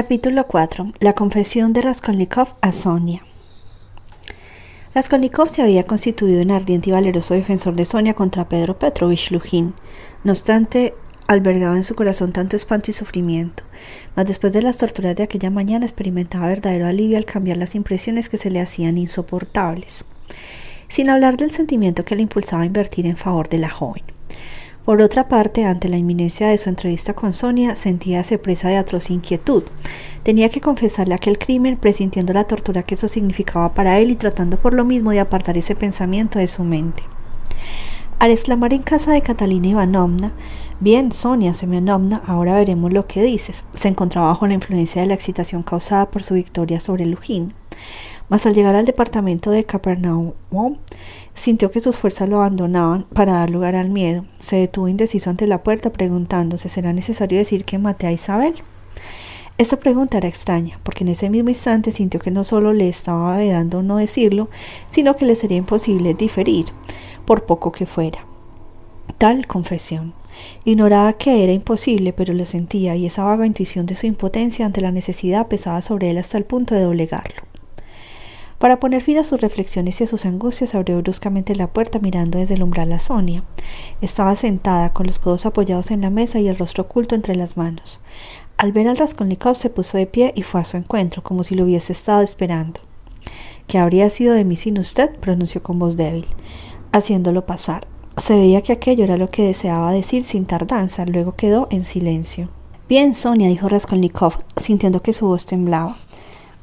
Capítulo 4. La confesión de Raskolnikov a Sonia. Raskolnikov se había constituido en ardiente y valeroso defensor de Sonia contra Pedro Petrovich Lujin. No obstante, albergaba en su corazón tanto espanto y sufrimiento, mas después de las torturas de aquella mañana experimentaba verdadero alivio al cambiar las impresiones que se le hacían insoportables, sin hablar del sentimiento que le impulsaba a invertir en favor de la joven. Por otra parte, ante la inminencia de su entrevista con Sonia, sentíase presa de atroz inquietud. Tenía que confesarle aquel crimen, presintiendo la tortura que eso significaba para él y tratando por lo mismo de apartar ese pensamiento de su mente. Al exclamar en casa de Catalina Ivanovna, Bien, Sonia Semyonovna, ahora veremos lo que dices. Se encontraba bajo la influencia de la excitación causada por su victoria sobre Lujín. Mas al llegar al departamento de Capernaum, sintió que sus fuerzas lo abandonaban para dar lugar al miedo. Se detuvo indeciso ante la puerta preguntándose ¿será necesario decir que maté a Isabel? Esta pregunta era extraña, porque en ese mismo instante sintió que no solo le estaba vedando no decirlo, sino que le sería imposible diferir, por poco que fuera. Tal confesión. Ignoraba que era imposible, pero lo sentía, y esa vaga intuición de su impotencia ante la necesidad pesaba sobre él hasta el punto de doblegarlo. Para poner fin a sus reflexiones y a sus angustias, abrió bruscamente la puerta mirando desde el umbral a Sonia. Estaba sentada, con los codos apoyados en la mesa y el rostro oculto entre las manos. Al ver al Raskolnikov se puso de pie y fue a su encuentro, como si lo hubiese estado esperando. ¿Qué habría sido de mí sin usted? pronunció con voz débil, haciéndolo pasar. Se veía que aquello era lo que deseaba decir sin tardanza, luego quedó en silencio. Bien, Sonia, dijo Raskolnikov, sintiendo que su voz temblaba.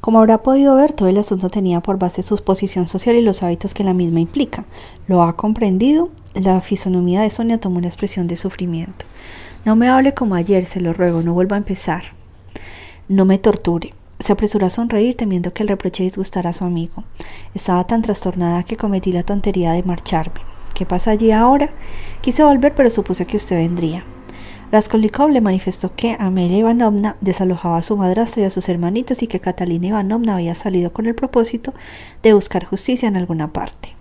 Como habrá podido ver, todo el asunto tenía por base su posición social y los hábitos que la misma implica. ¿Lo ha comprendido? La fisonomía de Sonia tomó una expresión de sufrimiento. No me hable como ayer, se lo ruego, no vuelva a empezar. No me torture. Se apresuró a sonreír temiendo que el reproche disgustara a su amigo. Estaba tan trastornada que cometí la tontería de marcharme. ¿Qué pasa allí ahora? Quise volver, pero supuse que usted vendría. Raskolnikov le manifestó que Amelia Ivanovna desalojaba a su madrastra y a sus hermanitos y que Catalina Ivanovna había salido con el propósito de buscar justicia en alguna parte.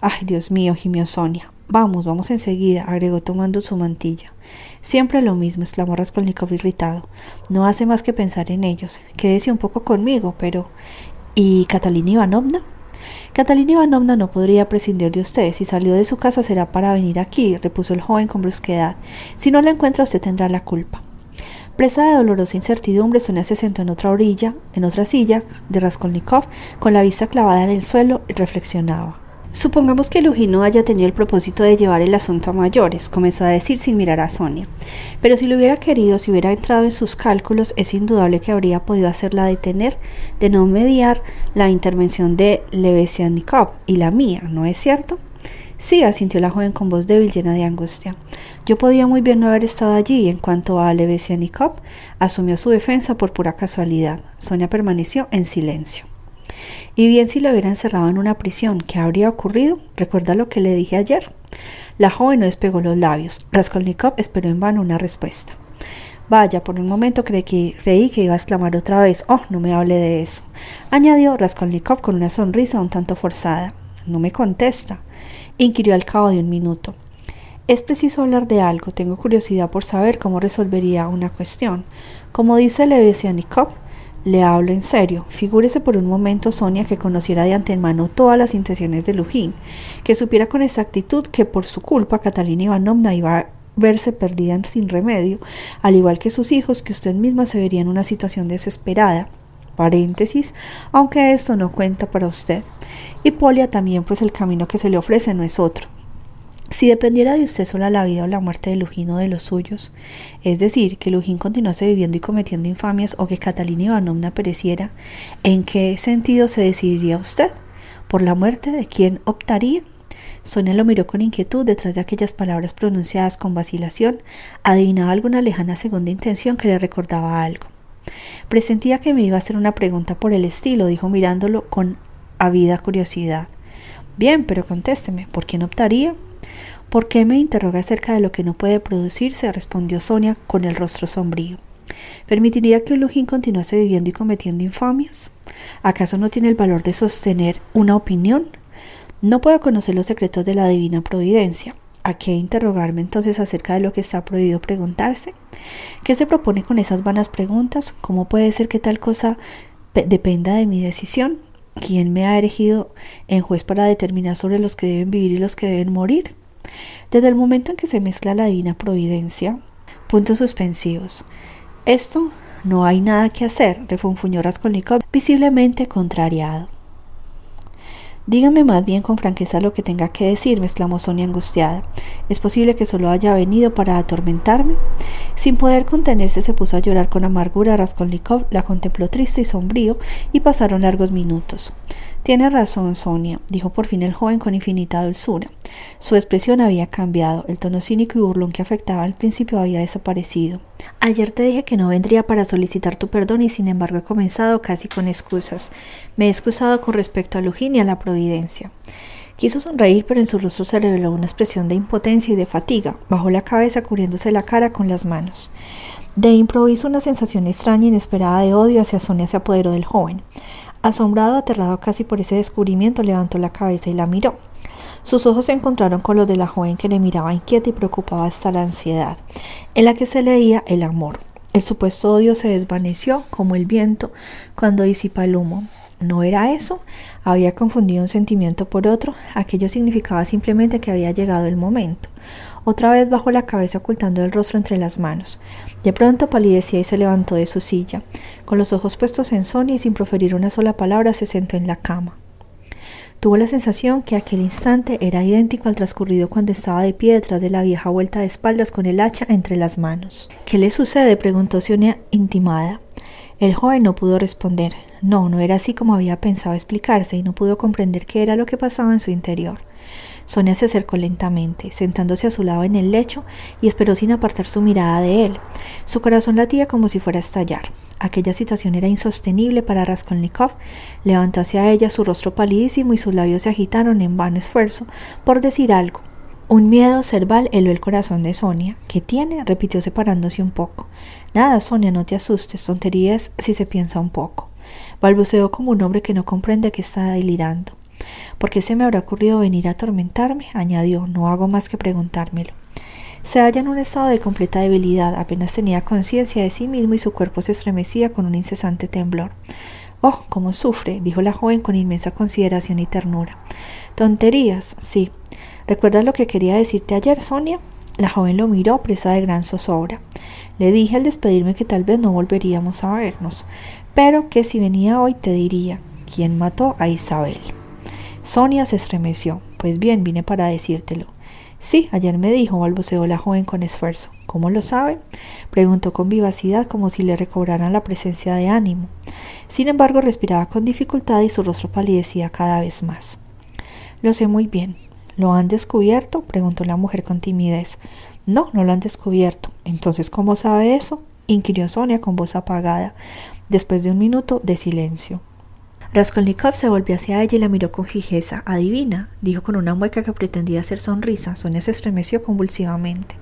Ay, Dios mío, gimió Sonia. Vamos, vamos enseguida, agregó tomando su mantilla. Siempre lo mismo, exclamó Raskolnikov irritado. No hace más que pensar en ellos. Quédese un poco conmigo, pero. ¿Y Catalina Ivanovna? Catalina Ivanovna no podría prescindir de usted. Si salió de su casa será para venir aquí, repuso el joven con brusquedad. Si no la encuentra, usted tendrá la culpa. Presa de dolorosa incertidumbre, Sonia se sentó en otra orilla, en otra silla de Raskolnikov, con la vista clavada en el suelo y reflexionaba. Supongamos que Lujino haya tenido el propósito de llevar el asunto a mayores, comenzó a decir sin mirar a Sonia. Pero si lo hubiera querido, si hubiera entrado en sus cálculos, es indudable que habría podido hacerla detener, de no mediar la intervención de Levesianikov y la mía, ¿no es cierto? Sí, asintió la joven con voz débil llena de angustia. Yo podía muy bien no haber estado allí en cuanto a Levesianikov, asumió su defensa por pura casualidad. Sonia permaneció en silencio. Y bien si lo hubiera encerrado en una prisión, ¿qué habría ocurrido? ¿Recuerda lo que le dije ayer? La joven no despegó los labios. Raskolnikov esperó en vano una respuesta. Vaya, por un momento creí que, creí que iba a exclamar otra vez. Oh, no me hable de eso. Añadió Raskolnikov con una sonrisa un tanto forzada. No me contesta. Inquirió al cabo de un minuto. Es preciso hablar de algo. Tengo curiosidad por saber cómo resolvería una cuestión. Como dice Levesianikov, le hablo en serio. Figúrese por un momento, Sonia, que conociera de antemano todas las intenciones de Lujín, que supiera con exactitud que por su culpa Catalina Ivanovna iba a verse perdida sin remedio, al igual que sus hijos, que usted misma se vería en una situación desesperada. Paréntesis, aunque esto no cuenta para usted. Y Polia también, pues el camino que se le ofrece no es otro. Si dependiera de usted sola la vida o la muerte de Lujín o de los suyos, es decir, que Lujín continuase viviendo y cometiendo infamias o que Catalina Ivanovna pereciera, ¿en qué sentido se decidiría usted? ¿Por la muerte de quién optaría? Sonia lo miró con inquietud detrás de aquellas palabras pronunciadas con vacilación, adivinaba alguna lejana segunda intención que le recordaba algo. Presentía que me iba a hacer una pregunta por el estilo, dijo mirándolo con avida curiosidad. Bien, pero contésteme, ¿por quién optaría? ¿Por qué me interroga acerca de lo que no puede producirse? respondió Sonia con el rostro sombrío. ¿Permitiría que Lujín continuase viviendo y cometiendo infamias? ¿Acaso no tiene el valor de sostener una opinión? No puedo conocer los secretos de la divina providencia. ¿A qué interrogarme entonces acerca de lo que está prohibido preguntarse? ¿Qué se propone con esas vanas preguntas? ¿Cómo puede ser que tal cosa dependa de mi decisión? ¿Quién me ha erigido en juez para determinar sobre los que deben vivir y los que deben morir? Desde el momento en que se mezcla la divina providencia, puntos suspensivos. Esto no hay nada que hacer, refunfuñó Raskolnikov, visiblemente contrariado. Dígame más bien con franqueza lo que tenga que decirme, exclamó Sonia angustiada. ¿Es posible que solo haya venido para atormentarme? Sin poder contenerse se puso a llorar con amargura. Raskolnikov la contempló triste y sombrío y pasaron largos minutos. Tiene razón, Sonia, dijo por fin el joven con infinita dulzura. Su expresión había cambiado, el tono cínico y burlón que afectaba al principio había desaparecido. Ayer te dije que no vendría para solicitar tu perdón y sin embargo he comenzado casi con excusas. Me he excusado con respecto a Lujín y a la Providencia. Quiso sonreír, pero en su rostro se reveló una expresión de impotencia y de fatiga. Bajó la cabeza cubriéndose la cara con las manos. De improviso una sensación extraña e inesperada de odio hacia Sonia se apoderó del joven. Asombrado, aterrado casi por ese descubrimiento, levantó la cabeza y la miró. Sus ojos se encontraron con los de la joven que le miraba inquieta y preocupada hasta la ansiedad, en la que se leía el amor. El supuesto odio se desvaneció como el viento cuando disipa el humo. ¿No era eso? Había confundido un sentimiento por otro. Aquello significaba simplemente que había llegado el momento. Otra vez bajó la cabeza ocultando el rostro entre las manos. De pronto palidecía y se levantó de su silla. Con los ojos puestos en Sonia y sin proferir una sola palabra se sentó en la cama. Tuvo la sensación que aquel instante era idéntico al transcurrido cuando estaba de pie detrás de la vieja vuelta de espaldas con el hacha entre las manos. ¿Qué le sucede? preguntó Sonia intimada. El joven no pudo responder. No, no era así como había pensado explicarse y no pudo comprender qué era lo que pasaba en su interior. Sonia se acercó lentamente, sentándose a su lado en el lecho, y esperó sin apartar su mirada de él. Su corazón latía como si fuera a estallar. Aquella situación era insostenible para Raskolnikov. Levantó hacia ella su rostro palidísimo y sus labios se agitaron en vano esfuerzo por decir algo. Un miedo cerval heló el corazón de Sonia. ¿Qué tiene? repitió separándose un poco. Nada, Sonia, no te asustes. Tonterías si se piensa un poco. Balbuceó como un hombre que no comprende que está delirando. ¿Por qué se me habrá ocurrido venir a atormentarme? añadió, no hago más que preguntármelo. Se halla en un estado de completa debilidad, apenas tenía conciencia de sí mismo y su cuerpo se estremecía con un incesante temblor. Oh, cómo sufre, dijo la joven con inmensa consideración y ternura. Tonterías, sí. ¿Recuerdas lo que quería decirte ayer, Sonia? La joven lo miró, presa de gran zozobra. Le dije al despedirme que tal vez no volveríamos a vernos, pero que si venía hoy te diría quién mató a Isabel. Sonia se estremeció. Pues bien, vine para decírtelo. Sí, ayer me dijo, balbuceó la joven con esfuerzo. ¿Cómo lo sabe? preguntó con vivacidad como si le recobraran la presencia de ánimo. Sin embargo, respiraba con dificultad y su rostro palidecía cada vez más. Lo sé muy bien. ¿Lo han descubierto? preguntó la mujer con timidez. No, no lo han descubierto. Entonces, ¿cómo sabe eso? inquirió Sonia con voz apagada, después de un minuto de silencio. Raskolnikov se volvió hacia ella y la miró con fijeza. Adivina, dijo con una mueca que pretendía hacer sonrisa. Sonia se estremeció convulsivamente.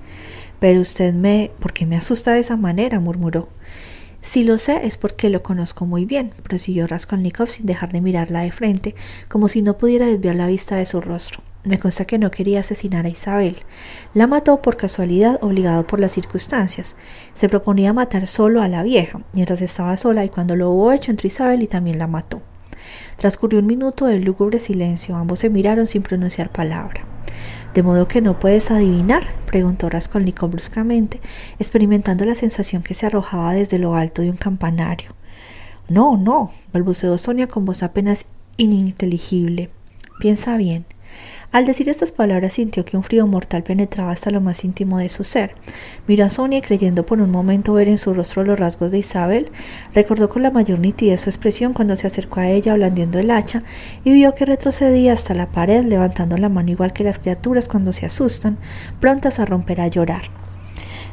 Pero usted me. ¿Por qué me asusta de esa manera? murmuró. Si lo sé es porque lo conozco muy bien, prosiguió Raskolnikov sin dejar de mirarla de frente, como si no pudiera desviar la vista de su rostro. Me consta que no quería asesinar a Isabel. La mató por casualidad, obligado por las circunstancias. Se proponía matar solo a la vieja, mientras estaba sola, y cuando lo hubo hecho entró Isabel y también la mató. Transcurrió un minuto de lúgubre silencio. Ambos se miraron sin pronunciar palabra. ¿De modo que no puedes adivinar? preguntó Raskolnikov bruscamente, experimentando la sensación que se arrojaba desde lo alto de un campanario. No, no, balbuceó Sonia con voz apenas ininteligible. Piensa bien. Al decir estas palabras sintió que un frío mortal penetraba hasta lo más íntimo de su ser. Miró a Sonia creyendo por un momento ver en su rostro los rasgos de Isabel, recordó con la mayor nitidez su expresión cuando se acercó a ella blandiendo el hacha y vio que retrocedía hasta la pared levantando la mano igual que las criaturas cuando se asustan, prontas a romper a llorar.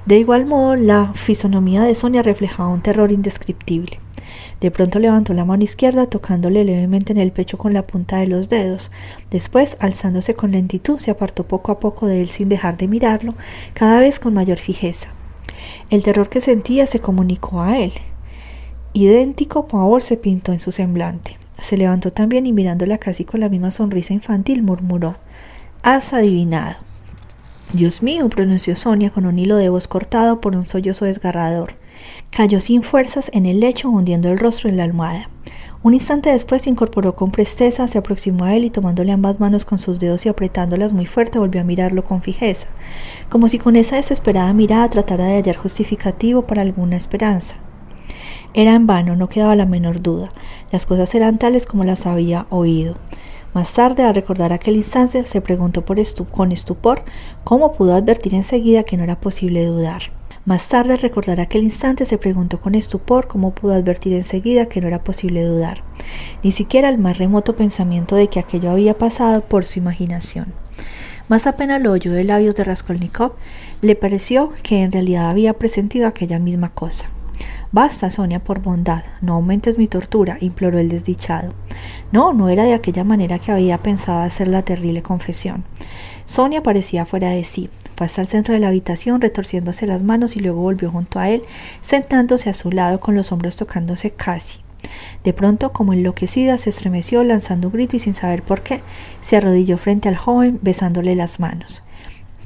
De igual modo, la fisonomía de Sonia reflejaba un terror indescriptible. De pronto levantó la mano izquierda tocándole levemente en el pecho con la punta de los dedos. Después, alzándose con lentitud, se apartó poco a poco de él sin dejar de mirarlo, cada vez con mayor fijeza. El terror que sentía se comunicó a él. Idéntico pavor se pintó en su semblante. Se levantó también y mirándola casi con la misma sonrisa infantil murmuró Has adivinado. Dios mío, pronunció Sonia con un hilo de voz cortado por un sollozo desgarrador. Cayó sin fuerzas en el lecho, hundiendo el rostro en la almohada. Un instante después se incorporó con presteza, se aproximó a él y tomándole ambas manos con sus dedos y apretándolas muy fuerte volvió a mirarlo con fijeza, como si con esa desesperada mirada tratara de hallar justificativo para alguna esperanza. Era en vano, no quedaba la menor duda. Las cosas eran tales como las había oído. Más tarde, al recordar aquel instante, se preguntó por con estupor cómo pudo advertir enseguida que no era posible dudar. Más tarde, recordar aquel instante, se preguntó con estupor cómo pudo advertir enseguida que no era posible dudar, ni siquiera el más remoto pensamiento de que aquello había pasado por su imaginación. Más apenas lo oyó de labios de Raskolnikov, le pareció que en realidad había presentido aquella misma cosa. Basta, Sonia, por bondad, no aumentes mi tortura, imploró el desdichado. No, no era de aquella manera que había pensado hacer la terrible confesión. Sonia parecía fuera de sí. Fue hasta el centro de la habitación retorciéndose las manos y luego volvió junto a él, sentándose a su lado con los hombros tocándose casi. De pronto, como enloquecida, se estremeció lanzando un grito y sin saber por qué, se arrodilló frente al joven besándole las manos.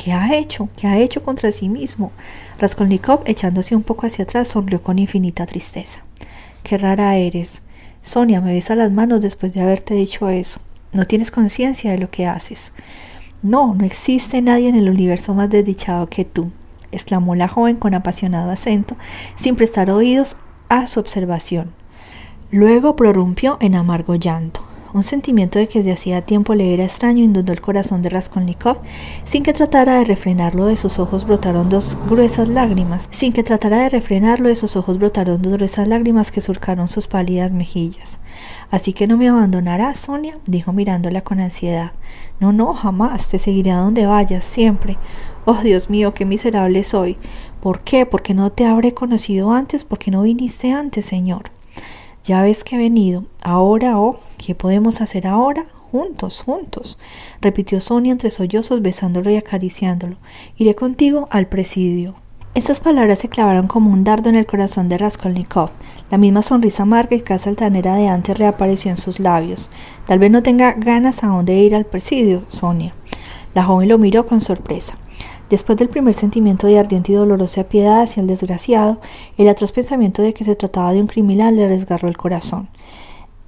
¿Qué ha hecho? ¿Qué ha hecho contra sí mismo? Raskolnikov, echándose un poco hacia atrás, sonrió con infinita tristeza. Qué rara eres. Sonia, me besa las manos después de haberte dicho eso. No tienes conciencia de lo que haces. No, no existe nadie en el universo más desdichado que tú, exclamó la joven con apasionado acento, sin prestar oídos a su observación. Luego prorrumpió en amargo llanto. Un sentimiento de que desde hacía tiempo le era extraño inundó el corazón de Raskolnikov, sin que tratara de refrenarlo de sus ojos brotaron dos gruesas lágrimas, sin que tratara de refrenarlo de sus ojos brotaron dos gruesas lágrimas que surcaron sus pálidas mejillas. Así que no me abandonarás, Sonia, dijo mirándola con ansiedad. No, no, jamás, te seguiré a donde vayas, siempre. Oh, Dios mío, qué miserable soy. ¿Por qué? Porque no te habré conocido antes, porque no viniste antes, Señor. Ya ves que he venido. Ahora, oh, ¿qué podemos hacer ahora? Juntos, juntos, repitió Sonia entre sollozos, besándolo y acariciándolo. Iré contigo al presidio. Estas palabras se clavaron como un dardo en el corazón de Raskolnikov. La misma sonrisa amarga y casi altanera de antes reapareció en sus labios. Tal vez no tenga ganas aún de ir al presidio, Sonia. La joven lo miró con sorpresa. Después del primer sentimiento de ardiente y dolorosa piedad hacia el desgraciado, el atroz pensamiento de que se trataba de un criminal le desgarró el corazón.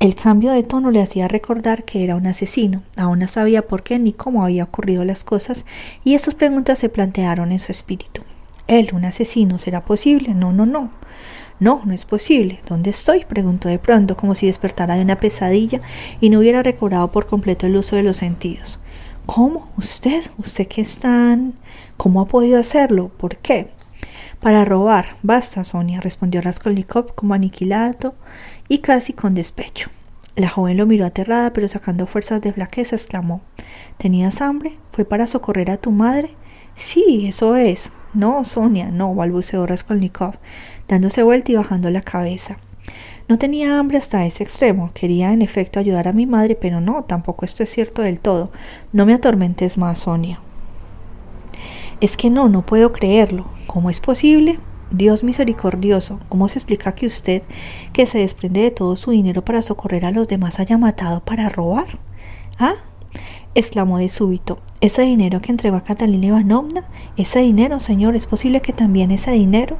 El cambio de tono le hacía recordar que era un asesino. Aún no sabía por qué ni cómo había ocurrido las cosas, y estas preguntas se plantearon en su espíritu. ¿Él, un asesino, será posible? No, no, no. No, no es posible. ¿Dónde estoy? preguntó de pronto, como si despertara de una pesadilla y no hubiera recobrado por completo el uso de los sentidos. ¿Cómo? ¿Usted? ¿Usted qué es tan... ¿Cómo ha podido hacerlo? ¿Por qué? Para robar. Basta, Sonia, respondió Raskolnikov como aniquilado y casi con despecho. La joven lo miró aterrada, pero sacando fuerzas de flaqueza, exclamó ¿Tenías hambre? ¿Fue para socorrer a tu madre? Sí, eso es. No, Sonia, no, balbuceó Raskolnikov, dándose vuelta y bajando la cabeza. No tenía hambre hasta ese extremo. Quería en efecto ayudar a mi madre, pero no, tampoco esto es cierto del todo. No me atormentes más, Sonia. Es que no, no puedo creerlo. ¿Cómo es posible? Dios misericordioso, ¿cómo se explica que usted, que se desprende de todo su dinero para socorrer a los demás, haya matado para robar? ¿Ah? exclamó de súbito. ¿Ese dinero que entregó a Catalina Ivanovna? ¿Ese dinero, señor? ¿Es posible que también ese dinero?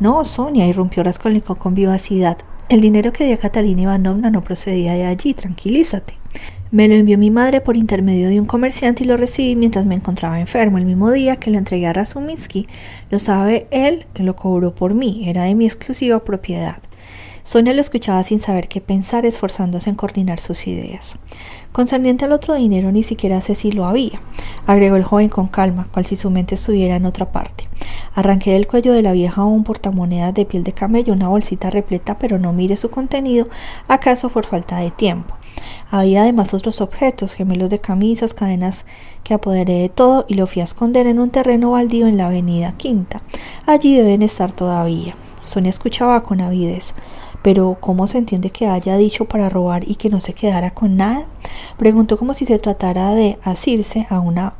No, Sonia, irrumpió Raskolnikov con vivacidad. El dinero que dio Catalina Ivanovna no procedía de allí, tranquilízate. Me lo envió mi madre por intermedio de un comerciante y lo recibí mientras me encontraba enfermo, el mismo día que lo entregué a Razuminsky. Lo sabe él, que lo cobró por mí, era de mi exclusiva propiedad. Sonia lo escuchaba sin saber qué pensar, esforzándose en coordinar sus ideas. Concerniente al otro dinero, ni siquiera sé si lo había, agregó el joven con calma, cual si su mente estuviera en otra parte. Arranqué del cuello de la vieja un portamonedas de piel de camello, una bolsita repleta, pero no mire su contenido, acaso por falta de tiempo. Había además otros objetos, gemelos de camisas, cadenas que apoderé de todo y lo fui a esconder en un terreno baldío en la avenida Quinta. Allí deben estar todavía. Sonia escuchaba con avidez. Pero ¿cómo se entiende que haya dicho para robar y que no se quedara con nada? Preguntó como si se tratara de asirse a una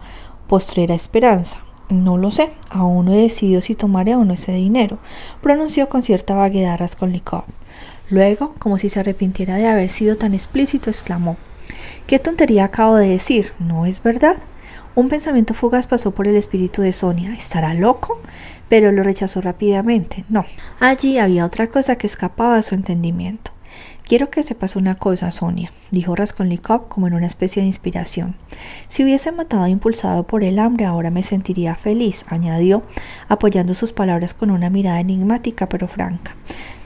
postrera esperanza. No lo sé, aún no he decidido si tomaré o no ese dinero, pronunció con cierta vaguedad Raskolnikov. Luego, como si se arrepintiera de haber sido tan explícito, exclamó ¿Qué tontería acabo de decir? ¿No es verdad? Un pensamiento fugaz pasó por el espíritu de Sonia. ¿Estará loco? Pero lo rechazó rápidamente. No. Allí había otra cosa que escapaba a su entendimiento. Quiero que sepas una cosa, Sonia, dijo Raskolnikov como en una especie de inspiración. Si hubiese matado impulsado por el hambre, ahora me sentiría feliz, añadió, apoyando sus palabras con una mirada enigmática pero franca.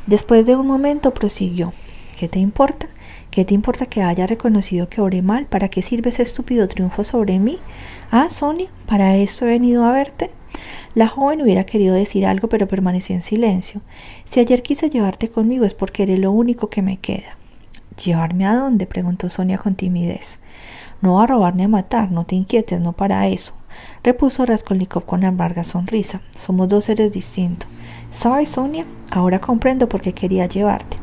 Después de un momento prosiguió. ¿Qué te importa? ¿Qué te importa que haya reconocido que oré mal? ¿Para qué sirve ese estúpido triunfo sobre mí? Ah, Sonia, ¿para esto he venido a verte? La joven hubiera querido decir algo, pero permaneció en silencio. Si ayer quise llevarte conmigo es porque eres lo único que me queda. ¿Llevarme a dónde? preguntó Sonia con timidez. No a robar ni a matar, no te inquietes, no para eso, repuso Raskolnikov con amarga sonrisa. Somos dos seres distintos. ¿Sabes, Sonia? Ahora comprendo por qué quería llevarte.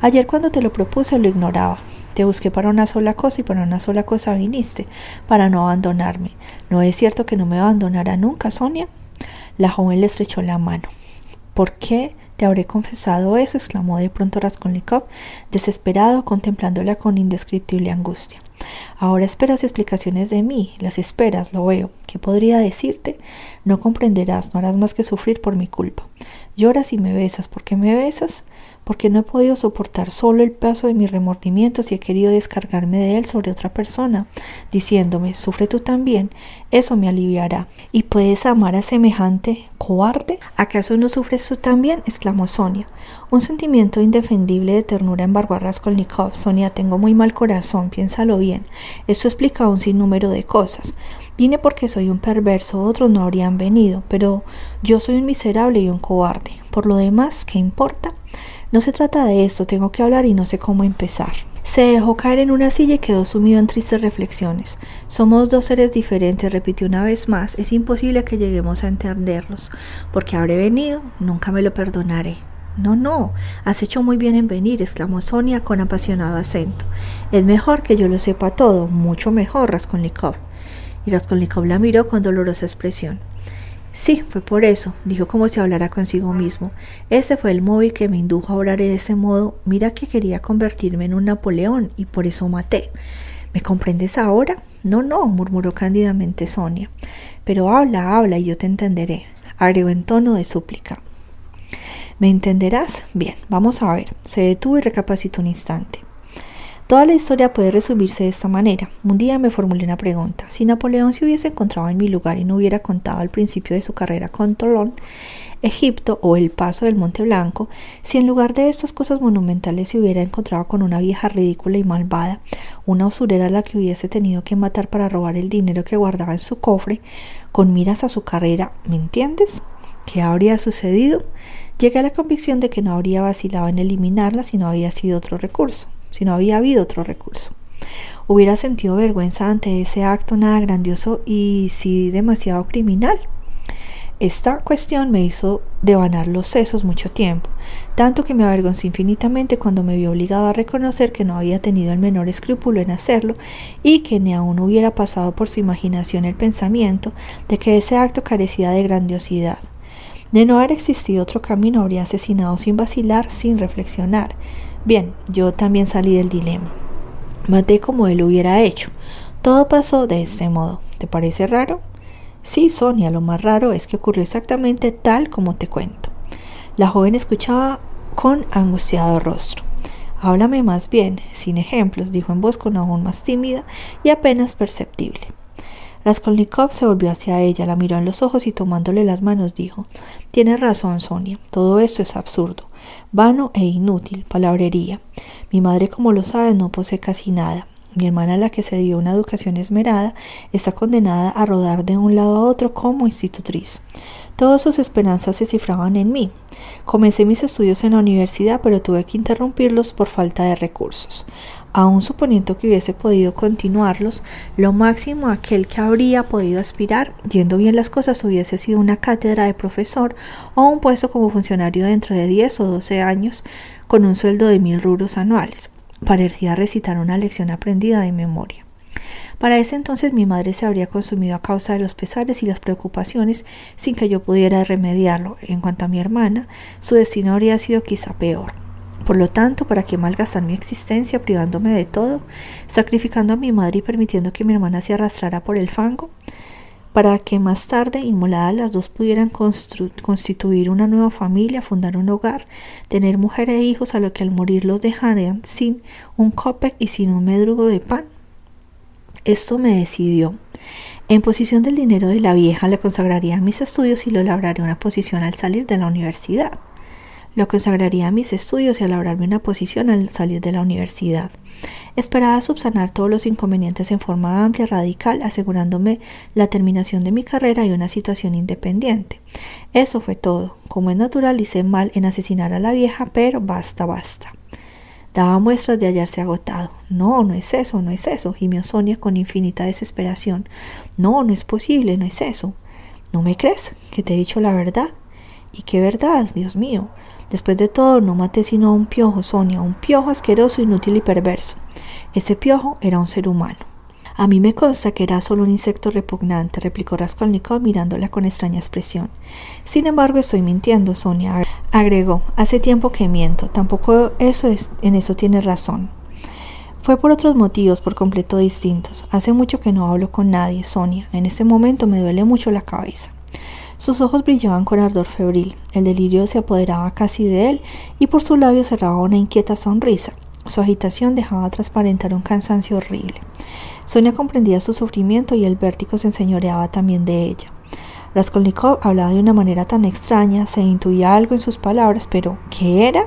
Ayer cuando te lo propuse lo ignoraba. Te busqué para una sola cosa y para una sola cosa viniste, para no abandonarme. ¿No es cierto que no me abandonará nunca, Sonia? La joven le estrechó la mano. ¿Por qué te habré confesado eso? exclamó de pronto Raskolnikov, desesperado, contemplándola con indescriptible angustia. Ahora esperas explicaciones de mí, las esperas, lo veo. ¿Qué podría decirte? No comprenderás, no harás más que sufrir por mi culpa. Lloras y me besas. ¿Por qué me besas? Porque no he podido soportar solo el paso de mis remordimientos y he querido descargarme de él sobre otra persona, diciéndome, sufre tú también, eso me aliviará. ¿Y puedes amar a semejante cobarde? ¿Acaso no sufres tú también? exclamó Sonia. Un sentimiento indefendible de ternura embargó a Raskolnikov. Sonia, tengo muy mal corazón, piénsalo bien. Esto explica un sinnúmero de cosas. Vine porque soy un perverso, otros no habrían venido, pero yo soy un miserable y un cobarde. Por lo demás, ¿qué importa? No se trata de esto, tengo que hablar y no sé cómo empezar. Se dejó caer en una silla y quedó sumido en tristes reflexiones. Somos dos seres diferentes, repitió una vez más. Es imposible que lleguemos a entenderlos. Porque habré venido, nunca me lo perdonaré. No, no, has hecho muy bien en venir, exclamó Sonia con apasionado acento. Es mejor que yo lo sepa todo, mucho mejor, Raskolnikov Raskolnikov la miró con dolorosa expresión. Sí, fue por eso, dijo como si hablara consigo mismo. Ese fue el móvil que me indujo a orar de ese modo. Mira que quería convertirme en un Napoleón y por eso maté. ¿Me comprendes ahora? No, no, murmuró cándidamente Sonia. Pero habla, habla y yo te entenderé, agregó en tono de súplica. ¿Me entenderás? Bien, vamos a ver. Se detuvo y recapacitó un instante. Toda la historia puede resumirse de esta manera. Un día me formulé una pregunta. Si Napoleón se hubiese encontrado en mi lugar y no hubiera contado al principio de su carrera con Tolón, Egipto o el paso del Monte Blanco, si en lugar de estas cosas monumentales se hubiera encontrado con una vieja ridícula y malvada, una usurera a la que hubiese tenido que matar para robar el dinero que guardaba en su cofre, con miras a su carrera, ¿me entiendes? ¿Qué habría sucedido? Llegué a la convicción de que no habría vacilado en eliminarla si no había sido otro recurso si no había habido otro recurso. Hubiera sentido vergüenza ante ese acto nada grandioso y sí demasiado criminal. Esta cuestión me hizo devanar los sesos mucho tiempo, tanto que me avergoncé infinitamente cuando me vi obligado a reconocer que no había tenido el menor escrúpulo en hacerlo y que ni aún hubiera pasado por su imaginación el pensamiento de que ese acto carecía de grandiosidad. De no haber existido otro camino habría asesinado sin vacilar, sin reflexionar, Bien, yo también salí del dilema. Maté como él hubiera hecho. Todo pasó de este modo. ¿Te parece raro? Sí, Sonia, lo más raro es que ocurrió exactamente tal como te cuento. La joven escuchaba con angustiado rostro. Háblame más bien, sin ejemplos, dijo en voz con aún más tímida y apenas perceptible. Raskolnikov se volvió hacia ella, la miró en los ojos y tomándole las manos dijo Tienes razón, Sonia, todo esto es absurdo, vano e inútil, palabrería. Mi madre, como lo sabes, no posee casi nada. Mi hermana, la que se dio una educación esmerada, está condenada a rodar de un lado a otro como institutriz. Todas sus esperanzas se cifraban en mí. Comencé mis estudios en la universidad, pero tuve que interrumpirlos por falta de recursos. Aun suponiendo que hubiese podido continuarlos, lo máximo aquel que habría podido aspirar, yendo bien las cosas, hubiese sido una cátedra de profesor o un puesto como funcionario dentro de 10 o 12 años, con un sueldo de mil rubros anuales. Parecía recitar una lección aprendida de memoria. Para ese entonces mi madre se habría consumido a causa de los pesares y las preocupaciones sin que yo pudiera remediarlo. En cuanto a mi hermana, su destino habría sido quizá peor. Por lo tanto, ¿para qué malgastar mi existencia privándome de todo, sacrificando a mi madre y permitiendo que mi hermana se arrastrara por el fango? Para que más tarde, inmoladas las dos, pudieran constituir una nueva familia, fundar un hogar, tener mujer e hijos, a lo que al morir los dejarían sin un copec y sin un medrugo de pan. Esto me decidió. En posición del dinero de la vieja le consagraría mis estudios y lo labraría una posición al salir de la universidad. Lo consagraría a mis estudios y a labrarme una posición al salir de la universidad. Esperaba subsanar todos los inconvenientes en forma amplia, radical, asegurándome la terminación de mi carrera y una situación independiente. Eso fue todo. Como es natural, hice mal en asesinar a la vieja, pero basta, basta. Daba muestras de hallarse agotado. No, no es eso, no es eso, gimió Sonia con infinita desesperación. No, no es posible, no es eso. ¿No me crees? Que te he dicho la verdad. ¿Y qué verdad, Dios mío? Después de todo, no maté sino a un piojo, Sonia, un piojo asqueroso, inútil y perverso. Ese piojo era un ser humano. A mí me consta que era solo un insecto repugnante, replicó Raskolnikov mirándola con extraña expresión. Sin embargo, estoy mintiendo, Sonia, agregó. Hace tiempo que miento. Tampoco eso es, en eso tiene razón. Fue por otros motivos por completo distintos. Hace mucho que no hablo con nadie, Sonia. En este momento me duele mucho la cabeza. Sus ojos brillaban con ardor febril, el delirio se apoderaba casi de él y por su labio cerraba una inquieta sonrisa. Su agitación dejaba transparentar un cansancio horrible. Sonia comprendía su sufrimiento y el vértigo se enseñoreaba también de ella. Raskolnikov hablaba de una manera tan extraña, se intuía algo en sus palabras, pero ¿qué era?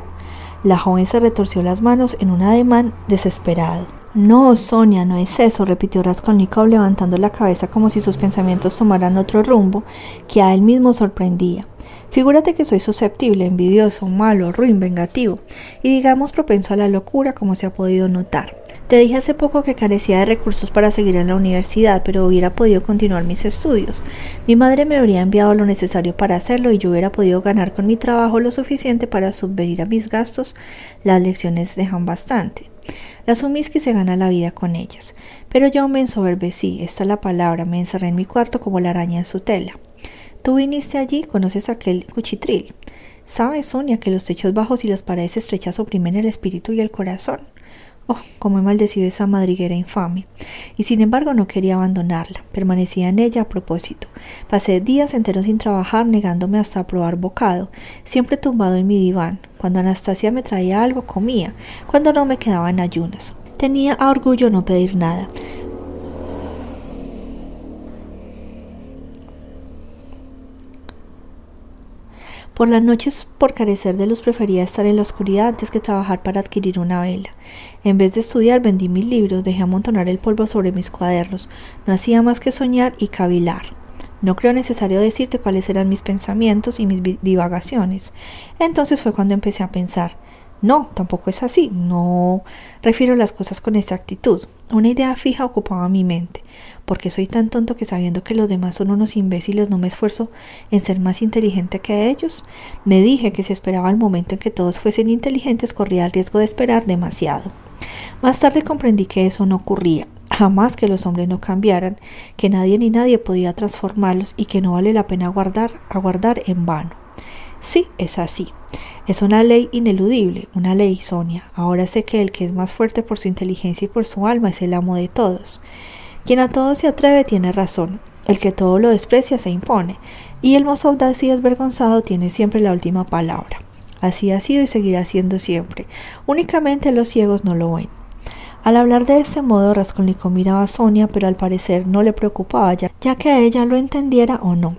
La joven se retorció las manos en un ademán desesperado. No, Sonia, no es eso, repitió Raskolnikov levantando la cabeza como si sus pensamientos tomaran otro rumbo que a él mismo sorprendía. Figúrate que soy susceptible, envidioso, malo, ruin, vengativo, y digamos propenso a la locura, como se ha podido notar. Te dije hace poco que carecía de recursos para seguir en la universidad, pero hubiera podido continuar mis estudios. Mi madre me habría enviado lo necesario para hacerlo y yo hubiera podido ganar con mi trabajo lo suficiente para subvenir a mis gastos. Las lecciones dejan bastante. La Sumiski se gana la vida con ellas. Pero yo me ensoberbecí, esta es la palabra, me encerré en mi cuarto como la araña en su tela. Tú viniste allí, conoces aquel cuchitril. Sabes, Sonia, que los techos bajos y las paredes estrechas oprimen el espíritu y el corazón. Oh, cómo he maldecido esa madriguera infame. Y sin embargo no quería abandonarla. Permanecía en ella a propósito. Pasé días enteros sin trabajar, negándome hasta a probar bocado, siempre tumbado en mi diván. Cuando Anastasia me traía algo, comía. Cuando no, me quedaba en ayunas. Tenía a orgullo no pedir nada. Por las noches, por carecer de luz, prefería estar en la oscuridad antes que trabajar para adquirir una vela. En vez de estudiar, vendí mis libros, dejé amontonar el polvo sobre mis cuadernos. No hacía más que soñar y cavilar. No creo necesario decirte cuáles eran mis pensamientos y mis divagaciones. Entonces fue cuando empecé a pensar. No, tampoco es así. No refiero las cosas con exactitud. Una idea fija ocupaba mi mente. porque soy tan tonto que sabiendo que los demás son unos imbéciles no me esfuerzo en ser más inteligente que ellos? Me dije que si esperaba el momento en que todos fuesen inteligentes corría el riesgo de esperar demasiado. Más tarde comprendí que eso no ocurría. Jamás que los hombres no cambiaran, que nadie ni nadie podía transformarlos y que no vale la pena aguardar, aguardar en vano. Sí, es así. Es una ley ineludible, una ley, Sonia. Ahora sé que el que es más fuerte por su inteligencia y por su alma es el amo de todos. Quien a todo se atreve tiene razón, el que todo lo desprecia se impone, y el más audaz y desvergonzado tiene siempre la última palabra. Así ha sido y seguirá siendo siempre. Únicamente los ciegos no lo ven. Al hablar de este modo, Raskolnikov miraba a Sonia, pero al parecer no le preocupaba ya, ya que ella lo entendiera o no.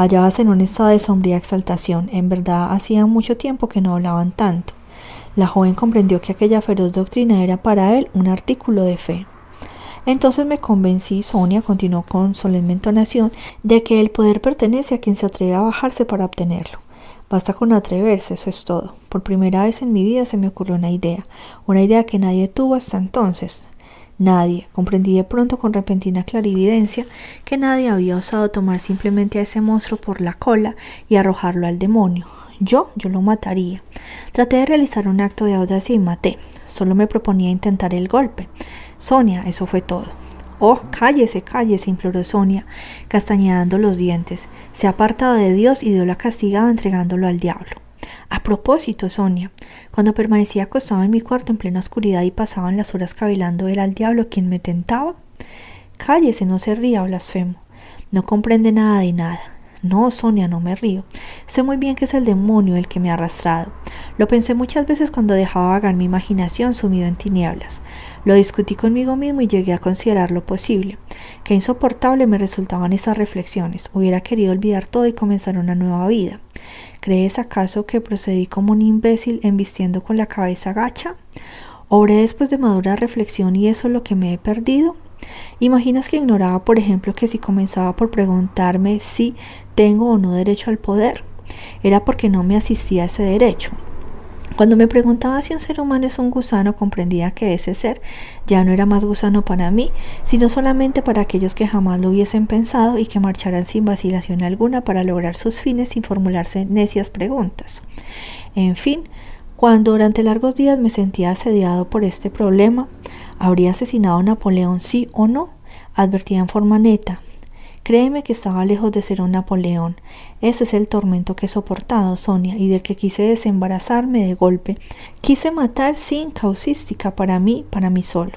Hallábase en un estado de sombría exaltación. En verdad hacía mucho tiempo que no hablaban tanto. La joven comprendió que aquella feroz doctrina era para él un artículo de fe. Entonces me convencí, Sonia continuó con solemne entonación, de que el poder pertenece a quien se atreve a bajarse para obtenerlo. Basta con atreverse, eso es todo. Por primera vez en mi vida se me ocurrió una idea, una idea que nadie tuvo hasta entonces. Nadie. Comprendí de pronto con repentina clarividencia que nadie había osado tomar simplemente a ese monstruo por la cola y arrojarlo al demonio. Yo, yo lo mataría. Traté de realizar un acto de audacia y maté. Solo me proponía intentar el golpe. Sonia, eso fue todo. Oh, cállese, cállese, imploró Sonia, castañeando los dientes. Se ha apartado de Dios y Dios la castigado entregándolo al diablo. A propósito, Sonia, cuando permanecía acostado en mi cuarto en plena oscuridad y pasaban las horas cavilando, ¿era el diablo quien me tentaba? Cállese, no se ría, blasfemo. No comprende nada de nada. No, Sonia, no me río. Sé muy bien que es el demonio el que me ha arrastrado. Lo pensé muchas veces cuando dejaba vagar mi imaginación sumido en tinieblas. Lo discutí conmigo mismo y llegué a considerar lo posible. Qué insoportable me resultaban esas reflexiones. Hubiera querido olvidar todo y comenzar una nueva vida. ¿Crees acaso que procedí como un imbécil embistiendo con la cabeza gacha? ¿Obré después de madura reflexión y eso es lo que me he perdido? ¿Imaginas que ignoraba, por ejemplo, que si comenzaba por preguntarme si tengo o no derecho al poder, era porque no me asistía a ese derecho? Cuando me preguntaba si un ser humano es un gusano, comprendía que ese ser ya no era más gusano para mí, sino solamente para aquellos que jamás lo hubiesen pensado y que marcharan sin vacilación alguna para lograr sus fines sin formularse necias preguntas. En fin, cuando durante largos días me sentía asediado por este problema, ¿habría asesinado a Napoleón sí o no? Advertía en forma neta, Créeme que estaba lejos de ser un Napoleón. Ese es el tormento que he soportado, Sonia, y del que quise desembarazarme de golpe. Quise matar sin causística para mí, para mí solo.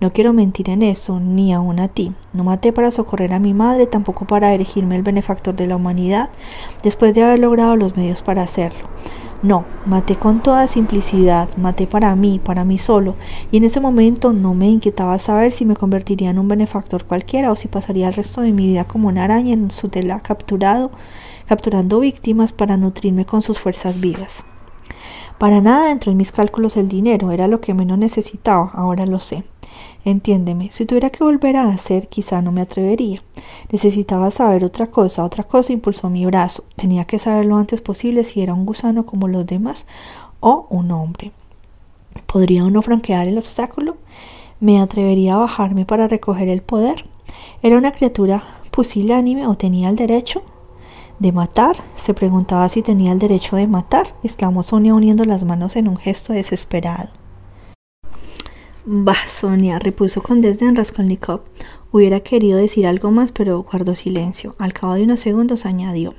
No quiero mentir en eso, ni aun a ti. No maté para socorrer a mi madre, tampoco para erigirme el benefactor de la humanidad, después de haber logrado los medios para hacerlo. No, maté con toda simplicidad, maté para mí, para mí solo, y en ese momento no me inquietaba saber si me convertiría en un benefactor cualquiera o si pasaría el resto de mi vida como una araña en su tela capturado, capturando víctimas para nutrirme con sus fuerzas vivas. Para nada entró en mis cálculos el dinero, era lo que menos necesitaba, ahora lo sé. Entiéndeme, si tuviera que volver a hacer, quizá no me atrevería. Necesitaba saber otra cosa, otra cosa impulsó mi brazo. Tenía que saber lo antes posible si era un gusano como los demás o un hombre. ¿Podría uno franquear el obstáculo? ¿Me atrevería a bajarme para recoger el poder? ¿Era una criatura pusilánime o tenía el derecho? ¿De matar? Se preguntaba si tenía el derecho de matar, exclamó Sonia uniendo las manos en un gesto desesperado. Bah, Sonia, repuso con desdén Raskolnikov. Hubiera querido decir algo más, pero guardó silencio. Al cabo de unos segundos añadió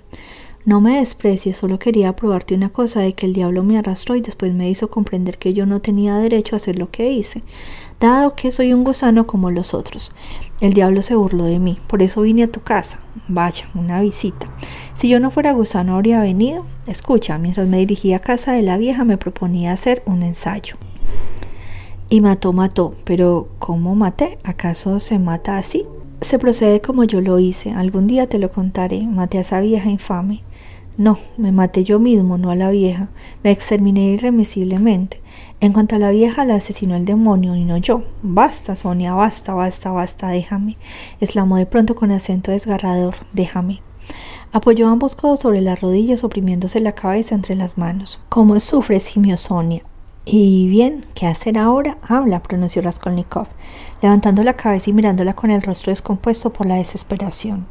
No me desprecies, solo quería probarte una cosa de que el diablo me arrastró y después me hizo comprender que yo no tenía derecho a hacer lo que hice, dado que soy un gusano como los otros. El diablo se burló de mí, por eso vine a tu casa. Vaya, una visita. Si yo no fuera gusano habría venido. Escucha, mientras me dirigía a casa de la vieja me proponía hacer un ensayo. Y mató, mató. Pero ¿cómo maté? ¿Acaso se mata así? Se procede como yo lo hice. Algún día te lo contaré. Maté a esa vieja infame. No, me maté yo mismo, no a la vieja. Me exterminé irremisiblemente. En cuanto a la vieja, la asesinó el demonio y no yo. Basta, Sonia, basta, basta, basta, déjame. exclamó de pronto con acento desgarrador. Déjame. Apoyó ambos codos sobre las rodillas, oprimiéndose la cabeza entre las manos. ¿Cómo sufres, gimió Sonia? Y bien, ¿qué hacer ahora? Habla, pronunció Raskolnikov, levantando la cabeza y mirándola con el rostro descompuesto por la desesperación.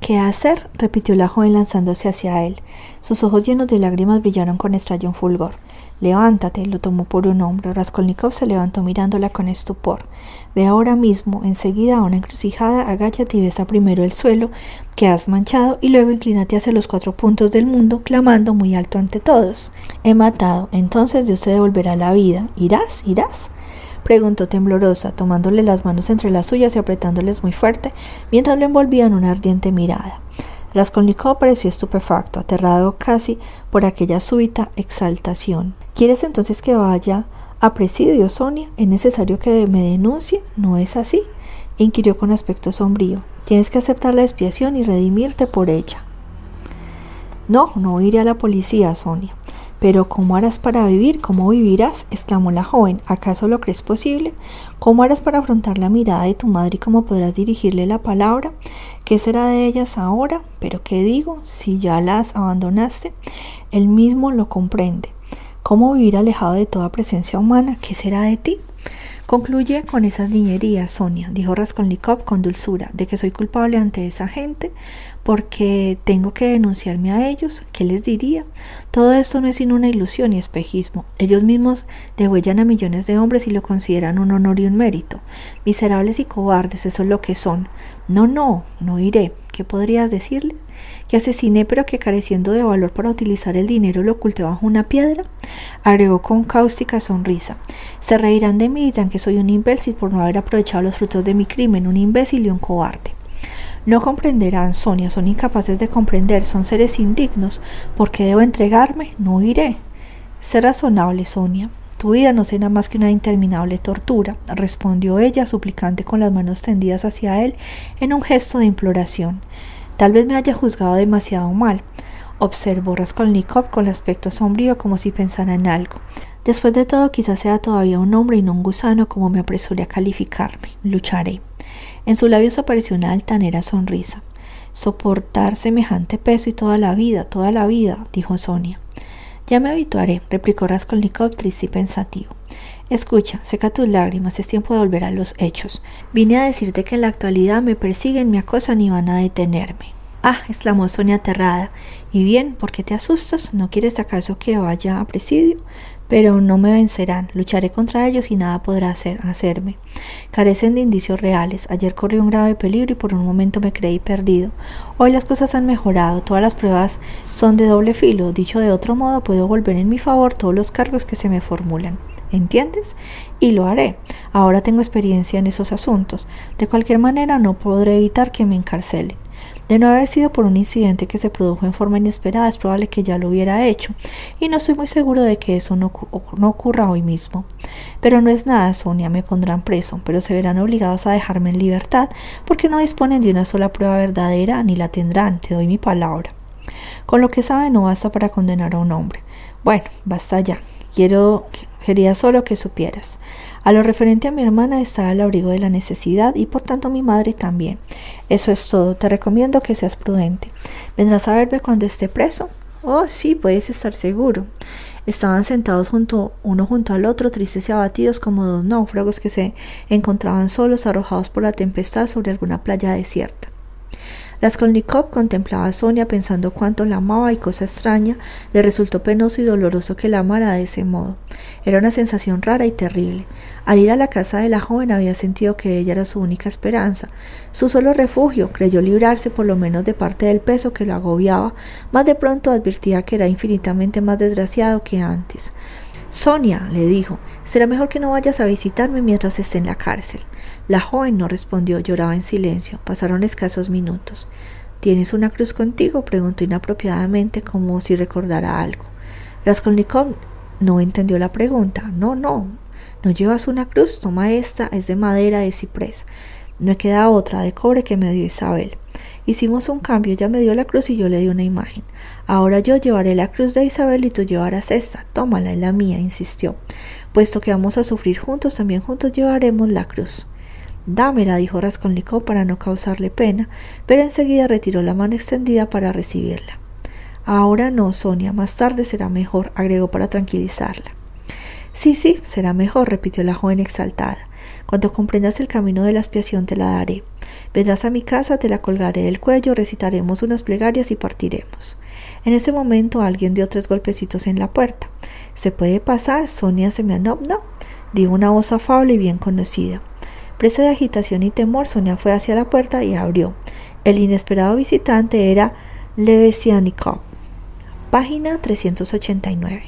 ¿Qué hacer? repitió la joven lanzándose hacia él. Sus ojos llenos de lágrimas brillaron con extraño fulgor. Levántate, lo tomó por un hombro. Raskolnikov se levantó mirándola con estupor. Ve ahora mismo, enseguida a una encrucijada, agáchate y besa primero el suelo que has manchado y luego inclínate hacia los cuatro puntos del mundo, clamando muy alto ante todos. He matado, entonces Dios te devolverá la vida. ¿Irás? ¿Irás? preguntó temblorosa, tomándole las manos entre las suyas y apretándoles muy fuerte, mientras lo envolvía en una ardiente mirada. Raskolnikov pareció estupefacto, aterrado casi por aquella súbita exaltación. ¿Quieres entonces que vaya a presidio, Sonia? ¿Es necesario que me denuncie? ¿No es así? inquirió con aspecto sombrío. Tienes que aceptar la expiación y redimirte por ella. No, no iré a la policía, Sonia. Pero ¿cómo harás para vivir? ¿Cómo vivirás? exclamó la joven. ¿Acaso lo crees posible? ¿Cómo harás para afrontar la mirada de tu madre y cómo podrás dirigirle la palabra? ¿Qué será de ellas ahora? Pero ¿qué digo? Si ya las abandonaste, él mismo lo comprende. ¿Cómo vivir alejado de toda presencia humana? ¿Qué será de ti? Concluye con esas niñerías, Sonia, dijo Raskolnikov con dulzura, de que soy culpable ante esa gente porque tengo que denunciarme a ellos. ¿Qué les diría? Todo esto no es sino una ilusión y espejismo. Ellos mismos degüellan a millones de hombres y lo consideran un honor y un mérito. Miserables y cobardes, eso es lo que son. No, no, no iré. ¿Qué podrías decirle? ¿Que asesiné pero que careciendo de valor para utilizar el dinero lo oculté bajo una piedra? Agregó con cáustica sonrisa. Se reirán de mí y dirán que soy un imbécil por no haber aprovechado los frutos de mi crimen, un imbécil y un cobarde. No comprenderán, Sonia, son incapaces de comprender, son seres indignos. ¿Por qué debo entregarme? No iré. Sé razonable, Sonia. Tu vida no será más que una interminable tortura, respondió ella, suplicante con las manos tendidas hacia él en un gesto de imploración. Tal vez me haya juzgado demasiado mal, observó Raskolnikov con aspecto sombrío como si pensara en algo. Después de todo, quizás sea todavía un hombre y no un gusano como me apresuré a calificarme. Lucharé. En sus labios apareció una altanera sonrisa. Soportar semejante peso y toda la vida, toda la vida, dijo Sonia. Ya me habituaré, replicó Raskolnikov triste y pensativo. Escucha, seca tus lágrimas, es tiempo de volver a los hechos. Vine a decirte que en la actualidad me persiguen, me acosan y van a detenerme. Ah, exclamó Sonia aterrada. ¿Y bien? ¿Por qué te asustas? ¿No quieres acaso que vaya a presidio? Pero no me vencerán, lucharé contra ellos y nada podrá hacer, hacerme. Carecen de indicios reales. Ayer corrí un grave peligro y por un momento me creí perdido. Hoy las cosas han mejorado, todas las pruebas son de doble filo. Dicho de otro modo, puedo volver en mi favor todos los cargos que se me formulan. ¿Entiendes? Y lo haré. Ahora tengo experiencia en esos asuntos. De cualquier manera, no podré evitar que me encarcelen. De no haber sido por un incidente que se produjo en forma inesperada, es probable que ya lo hubiera hecho, y no estoy muy seguro de que eso no, ocurra hoy mismo. Pero no es nada, Sonia, me pondrán preso, pero se verán obligados a dejarme en libertad, porque no disponen de una sola prueba verdadera, ni la tendrán, te doy mi palabra. Con lo que sabe no basta para condenar a un hombre. Bueno, basta ya. Quiero, quería solo que supieras. A lo referente a mi hermana está al abrigo de la necesidad y por tanto mi madre también. Eso es todo. Te recomiendo que seas prudente. ¿Vendrás a verme cuando esté preso? Oh, sí, puedes estar seguro. Estaban sentados junto, uno junto al otro, tristes y abatidos como dos náufragos que se encontraban solos, arrojados por la tempestad sobre alguna playa desierta. Raskolnikov contemplaba a Sonia pensando cuánto la amaba y cosa extraña, le resultó penoso y doloroso que la amara de ese modo. Era una sensación rara y terrible. Al ir a la casa de la joven había sentido que ella era su única esperanza, su solo refugio, creyó librarse por lo menos de parte del peso que lo agobiaba, mas de pronto advertía que era infinitamente más desgraciado que antes. Sonia, le dijo, será mejor que no vayas a visitarme mientras esté en la cárcel. La joven no respondió, lloraba en silencio. Pasaron escasos minutos. ¿Tienes una cruz contigo? preguntó inapropiadamente, como si recordara algo. Raskolnikov no entendió la pregunta. No, no. ¿No llevas una cruz? Toma esta, es de madera de ciprés. No queda otra de cobre que me dio Isabel. Hicimos un cambio, ella me dio la cruz y yo le di una imagen. Ahora yo llevaré la cruz de Isabel y tú llevarás esta. Tómala, es la mía, insistió. Puesto que vamos a sufrir juntos, también juntos llevaremos la cruz. Dámela, dijo Raskolnikov para no causarle pena, pero enseguida retiró la mano extendida para recibirla. Ahora no, Sonia, más tarde será mejor, agregó para tranquilizarla. Sí, sí, será mejor, repitió la joven exaltada. Cuando comprendas el camino de la expiación te la daré. Vendrás a mi casa, te la colgaré del cuello, recitaremos unas plegarias y partiremos. En ese momento alguien dio tres golpecitos en la puerta. ¿Se puede pasar? Sonia Semianovna, dijo una voz afable y bien conocida. Presa de agitación y temor, Sonia fue hacia la puerta y abrió. El inesperado visitante era Levesianikov. Página 389.